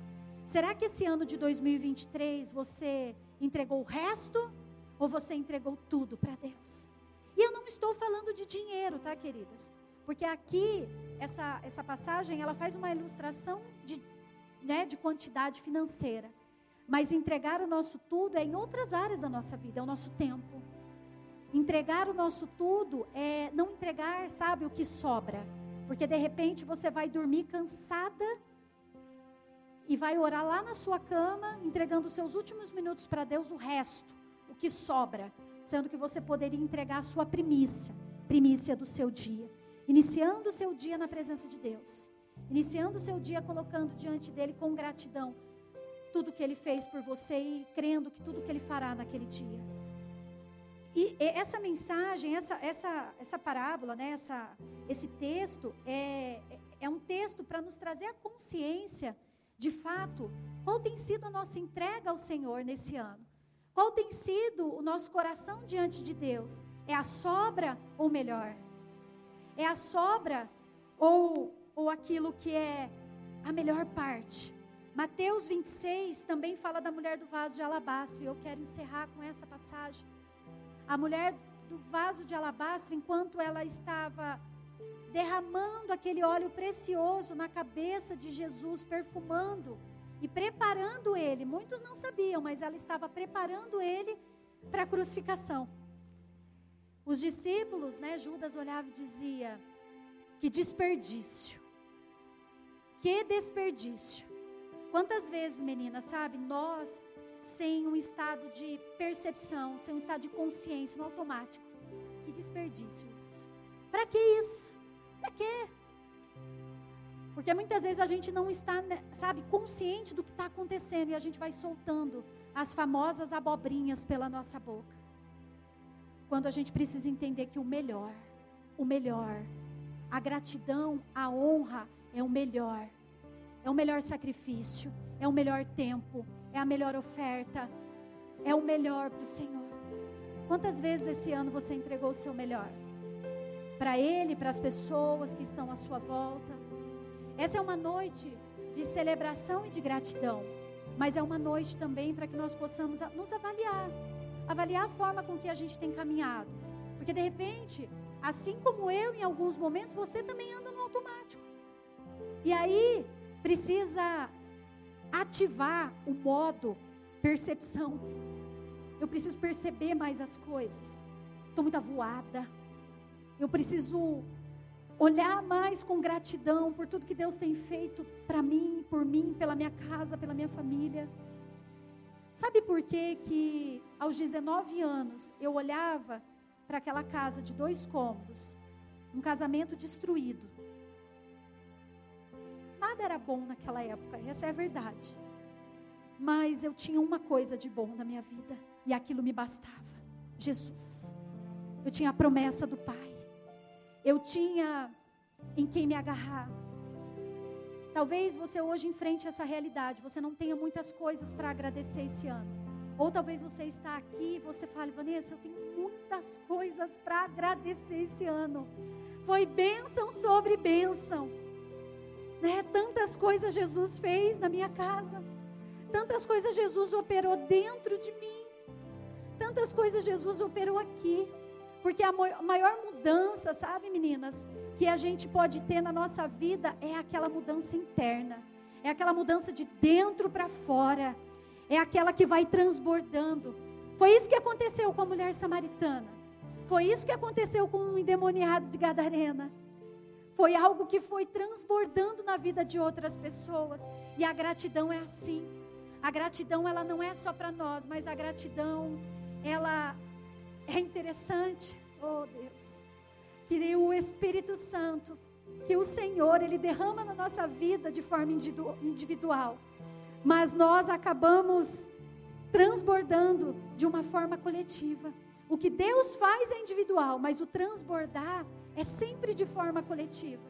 Será que esse ano de 2023 você entregou o resto? Ou você entregou tudo para Deus? E eu não estou falando de dinheiro, tá, queridas? Porque aqui, essa, essa passagem, ela faz uma ilustração de, né, de quantidade financeira. Mas entregar o nosso tudo é em outras áreas da nossa vida, é o nosso tempo. Entregar o nosso tudo é não entregar, sabe, o que sobra. Porque de repente você vai dormir cansada e vai orar lá na sua cama, entregando os seus últimos minutos para Deus, o resto, o que sobra, sendo que você poderia entregar a sua primícia, primícia do seu dia iniciando o seu dia na presença de Deus, iniciando o seu dia colocando diante dele com gratidão tudo que ele fez por você e crendo que tudo que ele fará naquele dia. E essa mensagem, essa, essa, essa parábola, né, essa, esse texto, é, é um texto para nos trazer a consciência, de fato, qual tem sido a nossa entrega ao Senhor nesse ano. Qual tem sido o nosso coração diante de Deus? É a sobra ou melhor? É a sobra ou, ou aquilo que é a melhor parte? Mateus 26 também fala da mulher do vaso de alabastro, e eu quero encerrar com essa passagem. a mulher do vaso de alabastro, enquanto ela estava derramando aquele óleo precioso na cabeça de Jesus, perfumando e preparando ele. Muitos não sabiam, mas ela estava preparando ele para a crucificação. Os discípulos, né, Judas olhava e dizia: Que desperdício. Que desperdício. Quantas vezes, meninas, sabe, nós sem um estado de percepção, sem um estado de consciência no automático. Que desperdício isso. Para que isso? Porque muitas vezes a gente não está, né, sabe, consciente do que está acontecendo e a gente vai soltando as famosas abobrinhas pela nossa boca. Quando a gente precisa entender que o melhor, o melhor, a gratidão, a honra é o melhor, é o melhor sacrifício, é o melhor tempo, é a melhor oferta, é o melhor para o Senhor. Quantas vezes esse ano você entregou o seu melhor? Para Ele, para as pessoas que estão à sua volta. Essa é uma noite de celebração e de gratidão, mas é uma noite também para que nós possamos nos avaliar, avaliar a forma com que a gente tem caminhado, porque de repente, assim como eu em alguns momentos, você também anda no automático. E aí precisa ativar o modo percepção. Eu preciso perceber mais as coisas. Estou muito avoada. Eu preciso olhar mais com gratidão por tudo que Deus tem feito para mim, por mim, pela minha casa, pela minha família. Sabe por que que aos 19 anos eu olhava para aquela casa de dois cômodos, um casamento destruído. Nada era bom naquela época, essa é a verdade. Mas eu tinha uma coisa de bom na minha vida e aquilo me bastava: Jesus. Eu tinha a promessa do Pai eu tinha em quem me agarrar. Talvez você hoje enfrente essa realidade, você não tenha muitas coisas para agradecer esse ano. Ou talvez você está aqui e você fale, Vanessa, eu tenho muitas coisas para agradecer esse ano. Foi bênção sobre bênção. Né? Tantas coisas Jesus fez na minha casa. Tantas coisas Jesus operou dentro de mim. Tantas coisas Jesus operou aqui. Porque a maior mudança, sabe, meninas, que a gente pode ter na nossa vida é aquela mudança interna. É aquela mudança de dentro para fora. É aquela que vai transbordando. Foi isso que aconteceu com a mulher samaritana. Foi isso que aconteceu com o um endemoniado de Gadarena. Foi algo que foi transbordando na vida de outras pessoas. E a gratidão é assim. A gratidão ela não é só para nós, mas a gratidão ela é interessante, oh Deus, que o Espírito Santo, que o Senhor, Ele derrama na nossa vida de forma individual, mas nós acabamos transbordando de uma forma coletiva. O que Deus faz é individual, mas o transbordar é sempre de forma coletiva.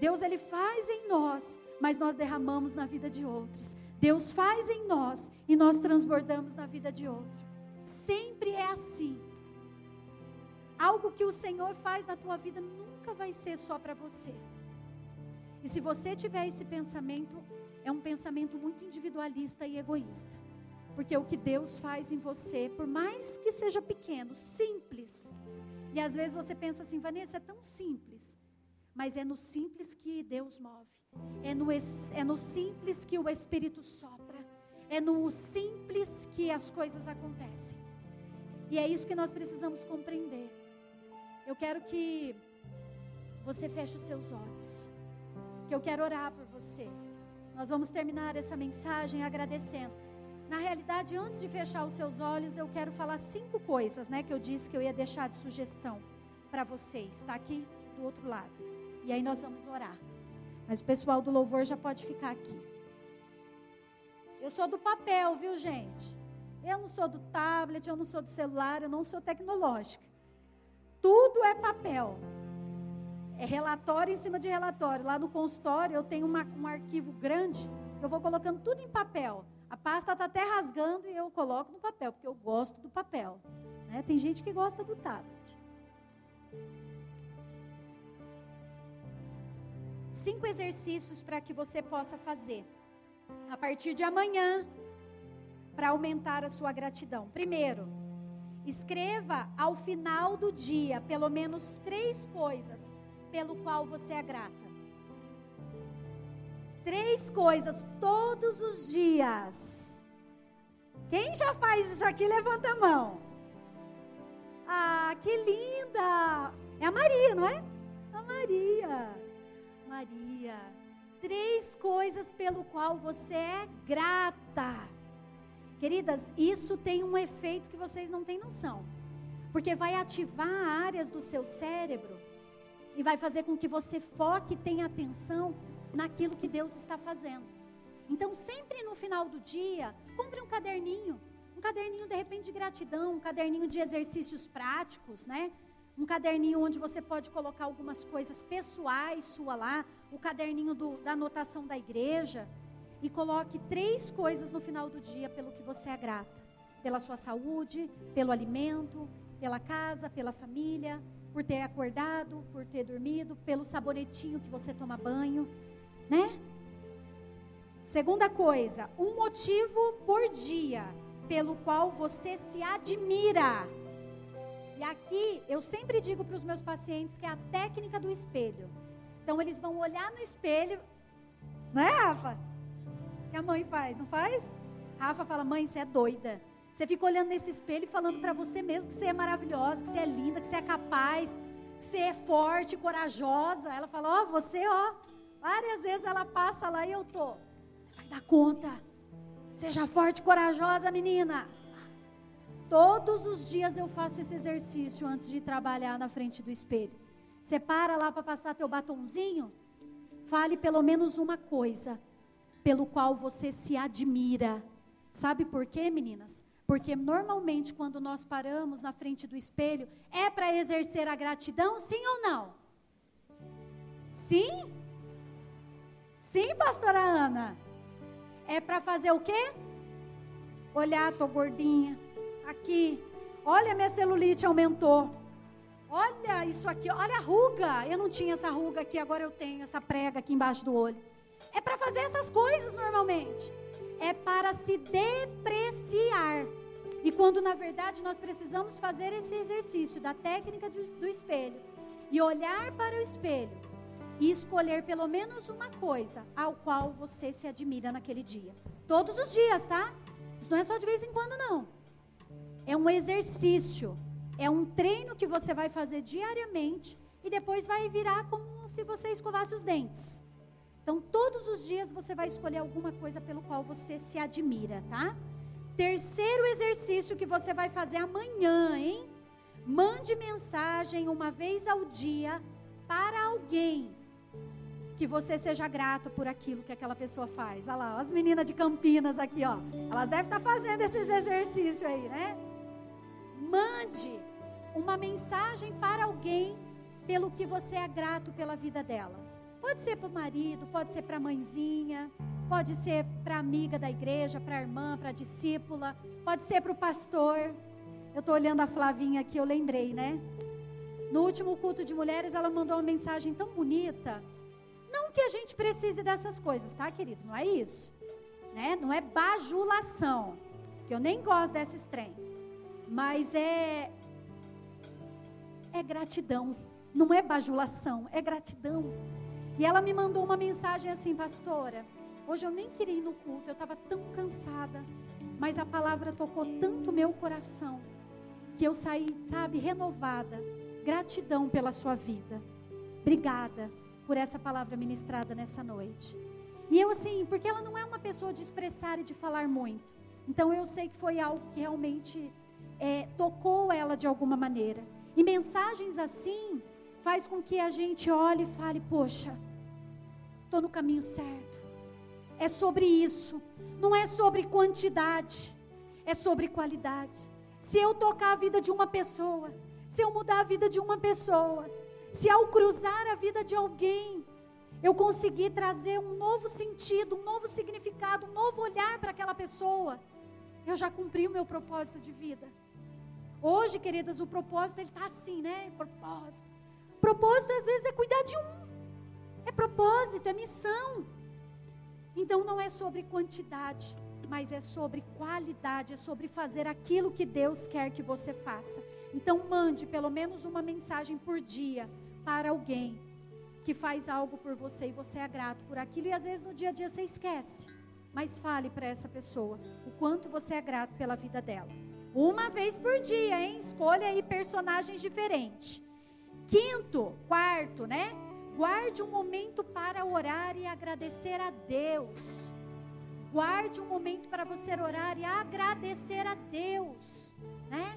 Deus ele faz em nós, mas nós derramamos na vida de outros. Deus faz em nós e nós transbordamos na vida de outro. Sempre é assim. Algo que o Senhor faz na tua vida nunca vai ser só para você. E se você tiver esse pensamento, é um pensamento muito individualista e egoísta. Porque o que Deus faz em você, por mais que seja pequeno, simples. E às vezes você pensa assim, Vanessa, é tão simples. Mas é no simples que Deus move. É no, é no simples que o Espírito sopra. É no simples que as coisas acontecem. E é isso que nós precisamos compreender. Eu quero que você feche os seus olhos. Que eu quero orar por você. Nós vamos terminar essa mensagem agradecendo. Na realidade, antes de fechar os seus olhos, eu quero falar cinco coisas, né, que eu disse que eu ia deixar de sugestão para vocês. Está aqui do outro lado. E aí nós vamos orar. Mas o pessoal do louvor já pode ficar aqui. Eu sou do papel, viu, gente? Eu não sou do tablet, eu não sou do celular, eu não sou tecnológica. Tudo é papel. É relatório em cima de relatório. Lá no consultório eu tenho uma, um arquivo grande eu vou colocando tudo em papel. A pasta está até rasgando e eu coloco no papel, porque eu gosto do papel. Né? Tem gente que gosta do tablet. Cinco exercícios para que você possa fazer a partir de amanhã para aumentar a sua gratidão. Primeiro, Escreva ao final do dia pelo menos três coisas pelo qual você é grata. Três coisas todos os dias. Quem já faz isso aqui, levanta a mão. Ah, que linda! É a Maria, não é? A Maria. Maria. Três coisas pelo qual você é grata. Queridas, isso tem um efeito que vocês não têm noção. Porque vai ativar áreas do seu cérebro e vai fazer com que você foque e tenha atenção naquilo que Deus está fazendo. Então, sempre no final do dia, compre um caderninho. Um caderninho, de repente, de gratidão, um caderninho de exercícios práticos, né? Um caderninho onde você pode colocar algumas coisas pessoais sua lá, o caderninho do, da anotação da igreja. E coloque três coisas no final do dia pelo que você é grata: pela sua saúde, pelo alimento, pela casa, pela família, por ter acordado, por ter dormido, pelo sabonetinho que você toma banho né? Segunda coisa, um motivo por dia pelo qual você se admira. E aqui eu sempre digo para os meus pacientes que é a técnica do espelho. Então eles vão olhar no espelho, não é, Rafa? Que a mãe faz, não faz? Rafa fala: "Mãe, você é doida". Você fica olhando nesse espelho e falando para você mesmo que você é maravilhosa, que você é linda, que você é capaz, que você é forte, corajosa. Ela fala: "Ó, oh, você, ó, Várias vezes ela passa lá e eu tô. Você vai dar conta. Seja forte corajosa, menina. Todos os dias eu faço esse exercício antes de trabalhar na frente do espelho. Você para lá para passar teu batonzinho? Fale pelo menos uma coisa pelo qual você se admira. Sabe por quê, meninas? Porque normalmente quando nós paramos na frente do espelho, é para exercer a gratidão, sim ou não? Sim? Sim, pastora Ana. É para fazer o quê? Olhar, tô gordinha. Aqui. Olha, minha celulite aumentou. Olha isso aqui, olha a ruga. Eu não tinha essa ruga aqui, agora eu tenho essa prega aqui embaixo do olho. É para fazer essas coisas normalmente. É para se depreciar. E quando na verdade nós precisamos fazer esse exercício da técnica do espelho e olhar para o espelho e escolher pelo menos uma coisa ao qual você se admira naquele dia. Todos os dias, tá? Isso não é só de vez em quando, não. É um exercício, é um treino que você vai fazer diariamente e depois vai virar como se você escovasse os dentes. Então, todos os dias você vai escolher alguma coisa pelo qual você se admira, tá? Terceiro exercício que você vai fazer amanhã, hein? Mande mensagem uma vez ao dia para alguém que você seja grato por aquilo que aquela pessoa faz. Olha lá, as meninas de Campinas aqui, ó. Elas devem estar fazendo esses exercícios aí, né? Mande uma mensagem para alguém pelo que você é grato pela vida dela. Pode ser para o marido, pode ser para a mãezinha, pode ser para a amiga da igreja, para a irmã, para a discípula, pode ser para o pastor. Eu estou olhando a Flavinha aqui, eu lembrei, né? No último culto de mulheres, ela mandou uma mensagem tão bonita não que a gente precise dessas coisas, tá, queridos? Não é isso. Né? Não é bajulação. Que eu nem gosto desses trem. Mas é. É gratidão. Não é bajulação, é gratidão. E ela me mandou uma mensagem assim, pastora. Hoje eu nem queria ir no culto, eu estava tão cansada. Mas a palavra tocou tanto meu coração. Que eu saí, sabe, renovada. Gratidão pela sua vida. Obrigada por essa palavra ministrada nessa noite. E eu assim, porque ela não é uma pessoa de expressar e de falar muito. Então eu sei que foi algo que realmente é, tocou ela de alguma maneira. E mensagens assim faz com que a gente olhe e fale: poxa, estou no caminho certo. É sobre isso. Não é sobre quantidade, é sobre qualidade. Se eu tocar a vida de uma pessoa, se eu mudar a vida de uma pessoa, se ao cruzar a vida de alguém, eu conseguir trazer um novo sentido, um novo significado, um novo olhar para aquela pessoa, eu já cumpri o meu propósito de vida. Hoje, queridas, o propósito ele está assim, né? Propósito. Propósito às vezes é cuidar de um. É propósito, é missão. Então não é sobre quantidade, mas é sobre qualidade, é sobre fazer aquilo que Deus quer que você faça. Então, mande pelo menos uma mensagem por dia para alguém que faz algo por você e você é grato por aquilo, e às vezes no dia a dia você esquece. Mas fale para essa pessoa o quanto você é grato pela vida dela. Uma vez por dia, hein? Escolha aí personagens diferentes. Quinto, quarto, né? Guarde um momento para orar e agradecer a Deus. Guarde um momento para você orar e agradecer a Deus, né?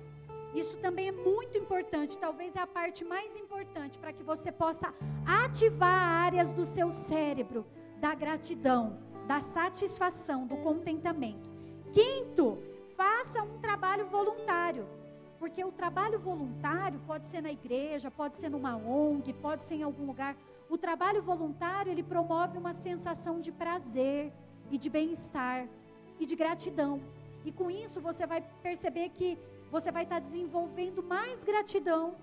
Isso também é muito importante, talvez é a parte mais importante para que você possa ativar áreas do seu cérebro da gratidão, da satisfação, do contentamento. Quinto, faça um trabalho voluntário. Porque o trabalho voluntário pode ser na igreja, pode ser numa ONG, pode ser em algum lugar. O trabalho voluntário, ele promove uma sensação de prazer, e de bem-estar e de gratidão. E com isso você vai perceber que você vai estar desenvolvendo mais gratidão,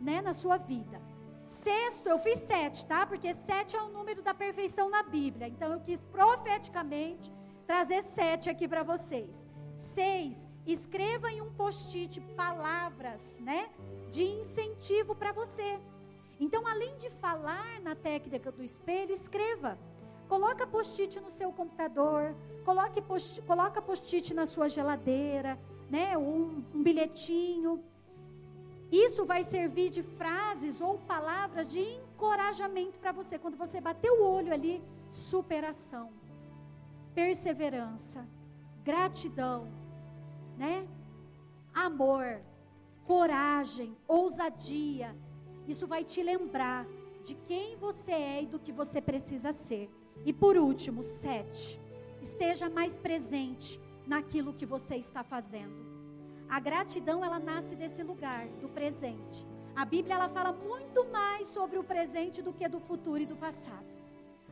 né, na sua vida. Sexto, eu fiz sete, tá? Porque sete é o número da perfeição na Bíblia. Então eu quis profeticamente trazer sete aqui para vocês. Seis, escreva em um post-it palavras, né, de incentivo para você. Então, além de falar na técnica do espelho, escreva. Coloca post-it no seu computador, coloque post, coloca post-it na sua geladeira, né? Um, um bilhetinho. Isso vai servir de frases ou palavras de encorajamento para você. Quando você bater o olho ali, superação, perseverança, gratidão, né? Amor, coragem, ousadia. Isso vai te lembrar de quem você é e do que você precisa ser. E por último, sete, esteja mais presente naquilo que você está fazendo. A gratidão ela nasce desse lugar, do presente. A Bíblia ela fala muito mais sobre o presente do que do futuro e do passado.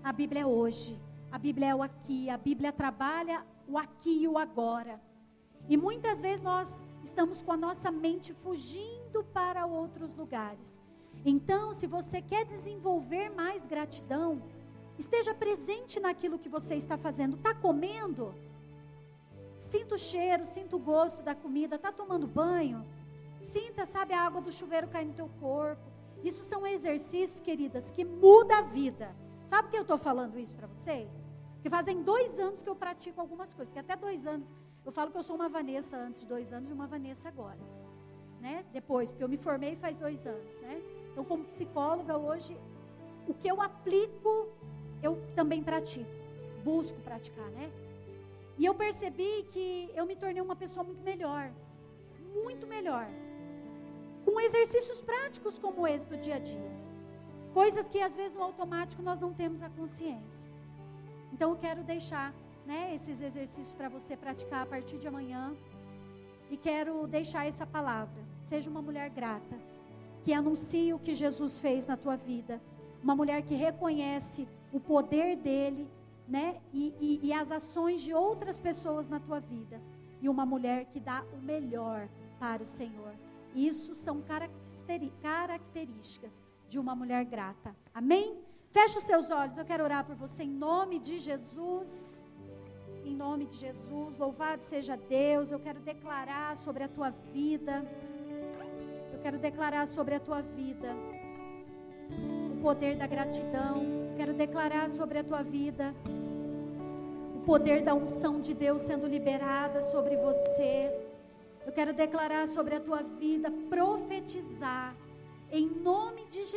A Bíblia é hoje, a Bíblia é o aqui, a Bíblia trabalha o aqui e o agora. E muitas vezes nós estamos com a nossa mente fugindo para outros lugares. Então, se você quer desenvolver mais gratidão, Esteja presente naquilo que você está fazendo. Está comendo? Sinta o cheiro, sinta o gosto da comida. Está tomando banho? Sinta, sabe, a água do chuveiro cair no teu corpo. Isso são exercícios, queridas, que muda a vida. Sabe por que eu estou falando isso para vocês? Porque fazem dois anos que eu pratico algumas coisas. Porque até dois anos, eu falo que eu sou uma Vanessa antes de dois anos e uma Vanessa agora. Né? Depois, porque eu me formei faz dois anos. Né? Então, como psicóloga hoje, o que eu aplico eu também pratico, busco praticar, né? E eu percebi que eu me tornei uma pessoa muito melhor, muito melhor, com exercícios práticos como esse do dia a dia, coisas que às vezes no automático nós não temos a consciência. Então eu quero deixar, né, esses exercícios para você praticar a partir de amanhã e quero deixar essa palavra. Seja uma mulher grata, que anuncie o que Jesus fez na tua vida, uma mulher que reconhece o poder dele, né? E, e, e as ações de outras pessoas na tua vida. E uma mulher que dá o melhor para o Senhor. Isso são características de uma mulher grata. Amém? Feche os seus olhos. Eu quero orar por você em nome de Jesus. Em nome de Jesus. Louvado seja Deus. Eu quero declarar sobre a tua vida. Quero declarar sobre a tua vida o poder da gratidão. Quero declarar sobre a tua vida o poder da unção de Deus sendo liberada sobre você. Eu quero declarar sobre a tua vida, profetizar em nome de Jesus